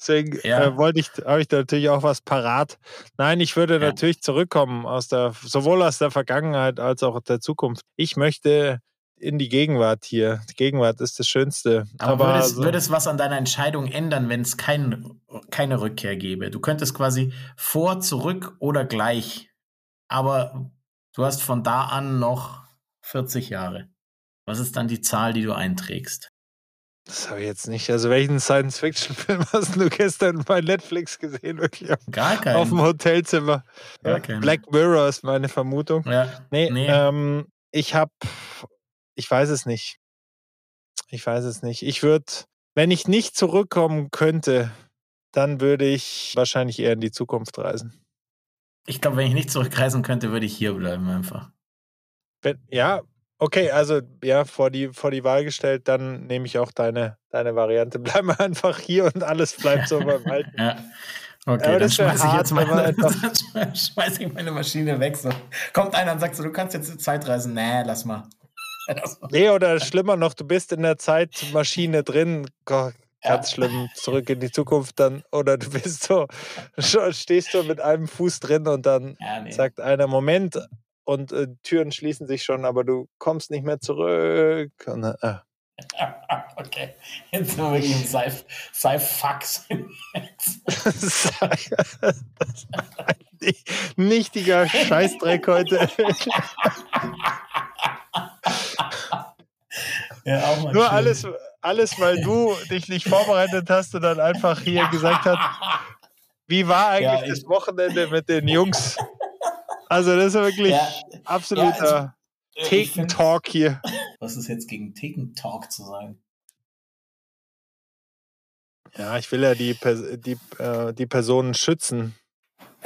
Deswegen ja. äh, wollte ich, habe ich da natürlich auch was parat. Nein, ich würde ja. natürlich zurückkommen aus der, sowohl aus der Vergangenheit als auch der Zukunft. Ich möchte in die Gegenwart hier. Die Gegenwart ist das Schönste. Aber, Aber würde, es, also, würde es was an deiner Entscheidung ändern, wenn es kein, keine Rückkehr gäbe? Du könntest quasi vor, zurück oder gleich. Aber du hast von da an noch 40 Jahre. Was ist dann die Zahl, die du einträgst? Das habe ich jetzt nicht. Also welchen Science-Fiction-Film [laughs] hast du gestern bei Netflix gesehen? Wirklich Gar keinen. Auf dem Hotelzimmer. Gar keinen. Black Mirror ist meine Vermutung. Ja. Nee, nee. Ähm, ich habe ich weiß es nicht. Ich weiß es nicht. Ich würde, wenn ich nicht zurückkommen könnte, dann würde ich wahrscheinlich eher in die Zukunft reisen. Ich glaube, wenn ich nicht zurückreisen könnte, würde ich hier bleiben einfach. Wenn, ja, okay, also ja, vor die, vor die Wahl gestellt, dann nehme ich auch deine, deine Variante. [laughs] Bleiben wir einfach hier und alles bleibt so beim [laughs] Alten. ja. Okay, Aber dann schmeiße ich jetzt meine, [laughs] schmeiß ich meine Maschine weg. So. Kommt einer und sagt so, du kannst jetzt Zeit reisen. Nee, lass mal. nee, oder schlimmer noch, du bist in der Zeitmaschine drin. Gott, ganz ja. schlimm, zurück in die Zukunft dann. Oder du bist so, stehst du mit einem Fuß drin und dann ja, nee. sagt einer, Moment, und äh, Türen schließen sich schon, aber du kommst nicht mehr zurück. Und, äh. [laughs] Okay, jetzt sind wir wirklich im Sci-Fax. Nichtiger Scheißdreck heute. Ja, Nur schön. alles, alles, weil du dich nicht vorbereitet hast und dann einfach hier gesagt hast, wie war eigentlich ja, das Wochenende mit den Jungs? Also das ist wirklich ja, absoluter ja, also, äh, Theken-Talk hier. Was ist jetzt gegen Theken-Talk zu sagen? Ja, ich will ja die, die, äh, die Personen schützen.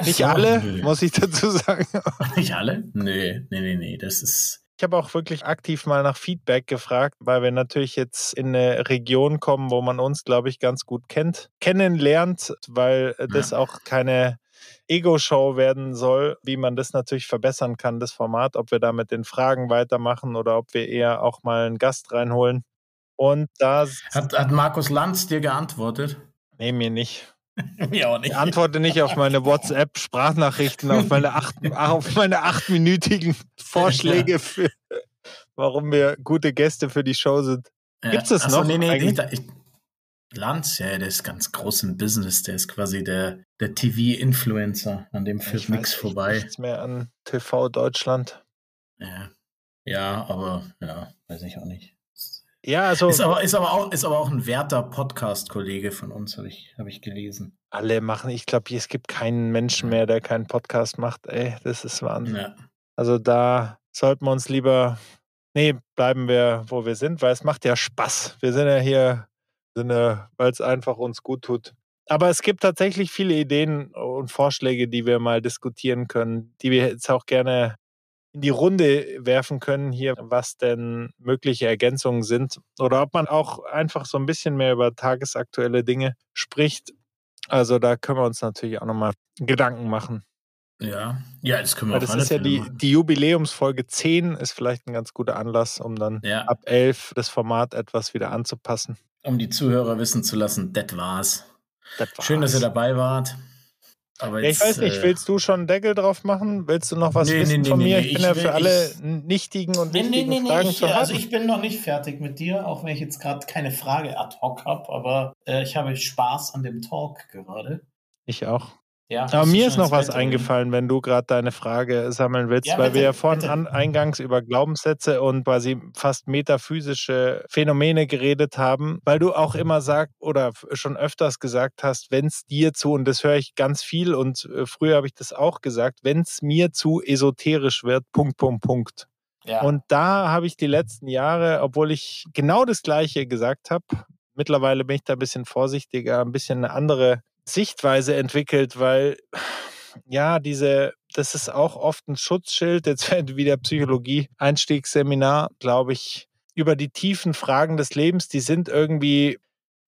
Nicht So, alle, nö. muss ich dazu sagen. [laughs] Nicht alle? Nee, nee, nee, nee. Das ist. Ich habe auch wirklich aktiv mal nach Feedback gefragt, weil wir natürlich jetzt in eine Region kommen, wo man uns, glaube ich, ganz gut kennt, kennenlernt, weil das auch keine Ego-Show werden soll, wie man das natürlich verbessern kann, das Format, ob wir da mit den Fragen weitermachen oder ob wir eher auch mal einen Gast reinholen. Und da Hat, hat Markus Lanz dir geantwortet? nee, mir nicht. [laughs] Mir auch nicht. Ich antworte nicht auf meine WhatsApp-Sprachnachrichten, auf meine acht, auf meine achtminütigen Vorschläge für, warum wir gute Gäste für die Show sind. Gibt's das Ach so, noch Nee, nee, ich, ich, Lanz, ja, der ist ganz groß im Business. Der ist quasi der, der TV-Influencer. An dem führt Ich nichts vorbei. Nichts mehr an TV Deutschland. Ja. ja, aber ja, weiß ich auch nicht. Ja, also Ist aber, ist aber, auch, ist aber auch ein werter Podcast-Kollege von uns, habe ich, hab ich gelesen. alle machen, ich glaube, es gibt keinen Menschen mehr, der keinen Podcast macht. Ey, das ist Wahnsinn. Ja. Also da sollten wir uns lieber, nee, bleiben wir, wo wir sind, weil es macht ja Spaß. Wir sind ja hier, sind ja, weil es einfach uns gut tut. Aber es gibt tatsächlich viele Ideen und Vorschläge, die wir mal diskutieren können, die wir jetzt auch gerne in die Runde werfen können hier, was denn mögliche Ergänzungen sind oder ob man auch einfach so ein bisschen mehr über tagesaktuelle Dinge spricht. Also da können wir uns natürlich auch nochmal Gedanken machen. Ja, ja, das können wir Weil auf das ist ja die, machen. die Jubiläumsfolge 10 ist vielleicht ein ganz guter Anlass, um dann Ja, ab 11 das Format etwas wieder anzupassen. Um die Zuhörer wissen zu lassen, das war's. Das Schön, dass ihr war's. dabei wart. Aber Ja, ich jetzt, weiß nicht, äh, willst du schon einen Deckel drauf machen? Willst du noch was Nee, wissen nee, nee, von nee, mir? nee, Ich bin ich ja will- für alle ich- nichtigen und wichtigen nee, nee, Fragen ich, zu also ich bin noch nicht fertig mit dir, auch wenn ich jetzt gerade keine Frage ad hoc habe, aber äh, ich habe Spaß an dem Talk gerade. Ich auch. Ja, Aber mir ist noch was eingefallen, wenn du gerade deine Frage sammeln willst, Ja, weil bitte, wir ja vorhin an, eingangs über Glaubenssätze und quasi fast metaphysische Phänomene geredet haben, weil du auch immer sagst oder schon öfters gesagt hast, wenn es dir zu, und das höre ich ganz viel und äh, früher habe ich das auch gesagt, wenn es mir zu esoterisch wird, Punkt, Punkt, Punkt. Ja. Und da habe ich die letzten Jahre, obwohl ich genau das Gleiche gesagt habe, mittlerweile bin ich da ein bisschen vorsichtiger, ein bisschen eine andere Sichtweise entwickelt, weil ja, diese, das ist auch oft ein Schutzschild, jetzt [laughs] wieder Psychologie-Einstiegsseminar, glaube ich, über die tiefen Fragen des Lebens, die sind irgendwie,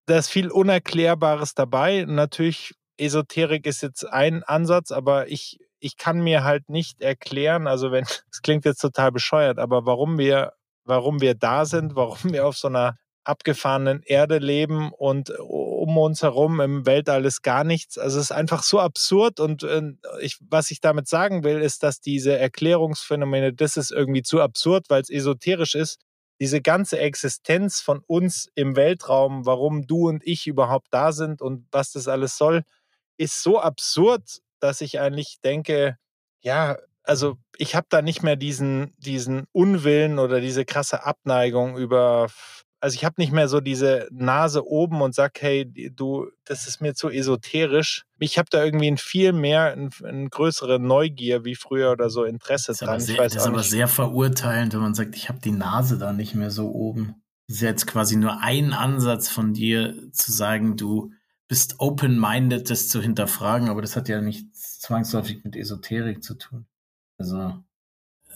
da ist viel Unerklärbares dabei. Natürlich, Esoterik ist jetzt ein Ansatz, aber ich, ich kann mir halt nicht erklären, also wenn, [laughs] es klingt jetzt total bescheuert, aber warum wir, warum wir da sind, warum wir auf so einer abgefahrenen Erde leben und um uns herum im Weltall ist gar nichts. Also es ist einfach so absurd und äh, ich, was ich damit sagen will, ist, dass diese Erklärungsphänomene, das ist irgendwie zu absurd, weil es esoterisch ist. Diese ganze Existenz von uns im Weltraum, warum du und ich überhaupt da sind und was das alles soll, ist so absurd, dass ich eigentlich denke, ja, also ich habe da nicht mehr diesen, diesen Unwillen oder diese krasse Abneigung über, also ich habe nicht mehr so diese Nase oben und sag, hey, du, das ist mir zu esoterisch. Ich habe da irgendwie ein viel mehr, eine ein größere Neugier wie früher oder so Interesse das dran. sehr, das ist aber nicht. sehr verurteilend, wenn man sagt, ich habe die Nase da nicht mehr so oben. Das ist jetzt quasi nur ein Ansatz von dir zu sagen, du bist open-minded, das zu hinterfragen, aber das hat ja nicht zwangsläufig mit Esoterik zu tun. Also,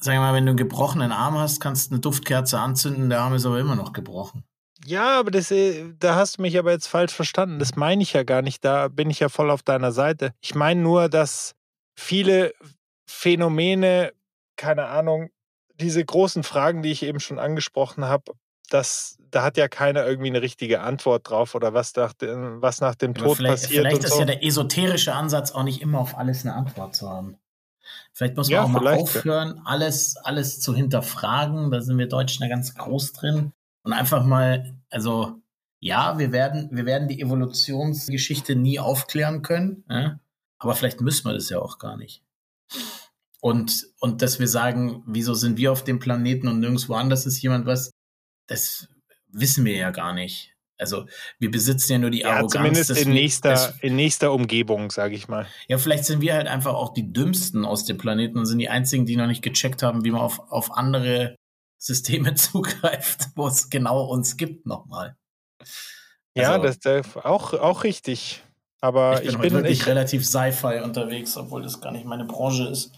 sag mal, wenn du einen gebrochenen Arm hast, kannst du eine Duftkerze anzünden, der Arm ist aber immer noch gebrochen. Ja, aber das, äh, da hast du mich aber jetzt falsch verstanden. Das meine ich ja gar nicht. Da bin ich ja voll auf deiner Seite. Ich meine nur, dass viele Phänomene, keine Ahnung, diese großen Fragen, die ich eben schon angesprochen habe, das, da hat ja keiner irgendwie eine richtige Antwort drauf oder was nach dem, was nach dem Aber Tod vielleicht passiert. vielleicht ist so. ja der esoterische Ansatz auch nicht immer auf alles eine Antwort zu haben. Vielleicht muss man Ja, auch mal aufhören, alles, alles zu hinterfragen. Da sind wir Deutschen ja ganz groß drin. Und einfach mal, also ja, wir werden, wir werden die Evolutionsgeschichte nie aufklären können, ja? aber vielleicht müssen wir das ja auch gar nicht. Und, und dass wir sagen, wieso sind wir auf dem Planeten und nirgendwo anders ist jemand was, das wissen wir ja gar nicht. Also wir besitzen ja nur die ja, Arroganz. zumindest in nächster, in nächster Umgebung, sage ich mal. ja, vielleicht sind wir halt einfach auch die dümmsten aus dem Planeten und sind die einzigen, die noch nicht gecheckt haben, wie man auf, auf andere Systeme [laughs] zugreift, wo es genau uns gibt nochmal. Ja, also, das ist auch, auch richtig. Aber ich bin, ich bin wirklich ich, relativ Sci-Fi unterwegs, obwohl das gar nicht meine Branche ist.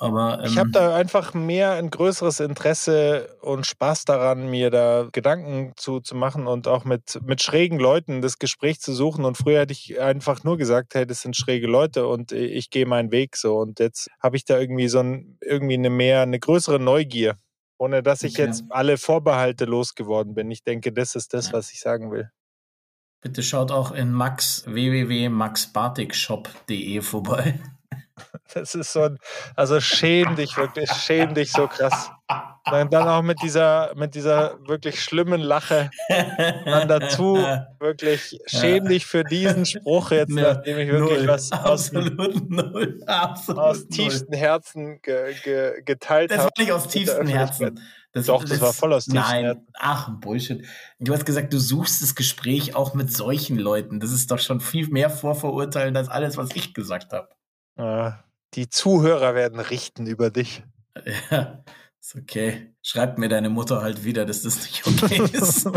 Aber, ähm, ich habe da einfach mehr ein größeres Interesse und Spaß daran, mir da Gedanken zu, zu machen und auch mit, mit schrägen Leuten das Gespräch zu suchen. Und früher hätte ich einfach nur gesagt, hey, das sind schräge Leute und ich gehe meinen Weg so. Und jetzt habe ich da irgendwie so ein, irgendwie eine mehr, eine größere Neugier, ohne dass ich okay. jetzt alle Vorbehalte losgeworden bin. Ich denke, das ist das, was ich sagen will. Bitte schaut auch in max www.maxbatikshop.de vorbei. [laughs] Das ist so ein, also schäm dich wirklich, schäm dich so krass. Und dann auch mit dieser, mit dieser wirklich schlimmen Lache dann dazu wirklich schäm dich für diesen Spruch jetzt, nachdem ich wirklich null, was aus, null, aus tiefstem Herzen ge, ge, geteilt habe. Das war nicht aus tiefstem Herzen. Das, Doch, das, das, war voll aus tiefstem Nein, Herzen. ach, Bullshit. Du hast gesagt, du suchst das Gespräch auch mit solchen Leuten. Das ist doch schon viel mehr vorverurteilen als alles, was ich gesagt habe. Ah, die Zuhörer werden richten über dich. Ja, ist okay. Schreib mir deine Mutter halt wieder, dass das nicht okay ist. [laughs]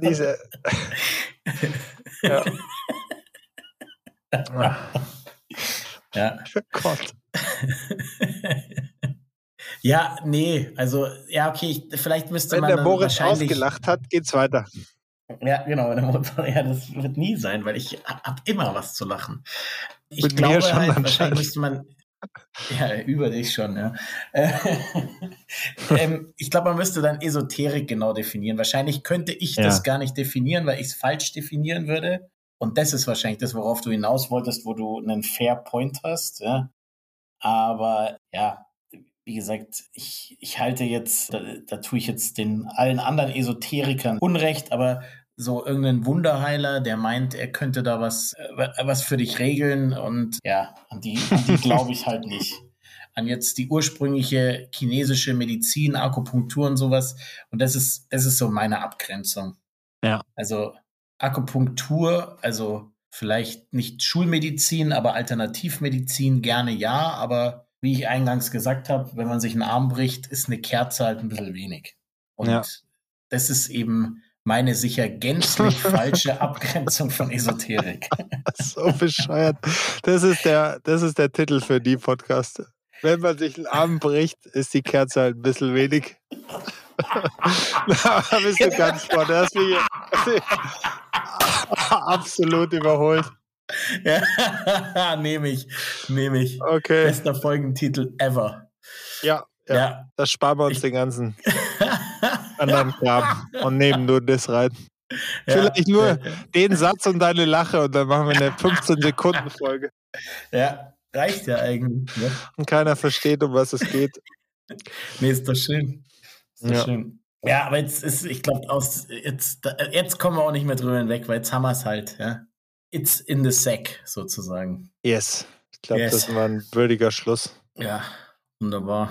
Diese. ja. ja. Oh Gott. Ja, nee, also, ja, okay, ich, vielleicht müsste Wenn man. Wenn der Moritz ausgelacht hat, geht's weiter. Ja, genau, meine Mutter, [laughs] ja, das wird nie sein, weil ich habe immer was zu lachen. Ich Mit glaube schon halt, wahrscheinlich müsste man, [laughs] ja, über dich schon, ja. [laughs] ähm, ich glaube, man müsste dann Esoterik genau definieren. Wahrscheinlich könnte ich ja. das gar nicht definieren, weil ich es falsch definieren würde. Und das ist wahrscheinlich das, worauf du hinaus wolltest, wo du einen Fair Point hast, ja. Aber ja, wie gesagt, ich, ich halte jetzt, da, da tue ich jetzt den allen anderen Esoterikern Unrecht, aber so irgendein Wunderheiler, der meint, er könnte da was, äh, was für dich regeln und ja, an die, an die glaube ich halt nicht. [laughs] An jetzt die ursprüngliche chinesische Medizin, Akupunktur und sowas. Und das ist, das ist so meine Abgrenzung. Ja. Also Akupunktur, also vielleicht nicht Schulmedizin, aber Alternativmedizin gerne ja, aber wie ich eingangs gesagt habe, wenn man sich einen Arm bricht, ist eine Kerze halt ein bisschen wenig. Und ja. das ist eben meine sicher gänzlich [laughs] falsche Abgrenzung von Esoterik. [laughs] so bescheuert. Das ist der, das ist der Titel für die Podcast. Wenn man sich einen Arm bricht, ist die Kerze halt ein bisschen wenig. [laughs] da bist du ganz vorne. Das mich absolut überholt. [laughs] Ja, nehme ich, nehme ich. Okay. Bester Folgentitel ever. Ja, ja. ja. Das sparen wir uns ich, den ganzen [laughs] anderen Kram und nehmen nur das rein. Ja, Vielleicht nur ja, den Satz und deine Lache und dann machen wir eine 15-Sekunden-Folge. Ja, reicht ja eigentlich. Ne? Und keiner versteht, um was es geht. Nee, ist doch schön. Ist doch schön. Ja, aber jetzt ist, ich glaube, jetzt, jetzt kommen wir auch nicht mehr drüber hinweg, weil jetzt haben wir es halt, ja. It's in the sack, sozusagen. Yes. Ich glaube, yes. das war ein würdiger Schluss. Ja, wunderbar.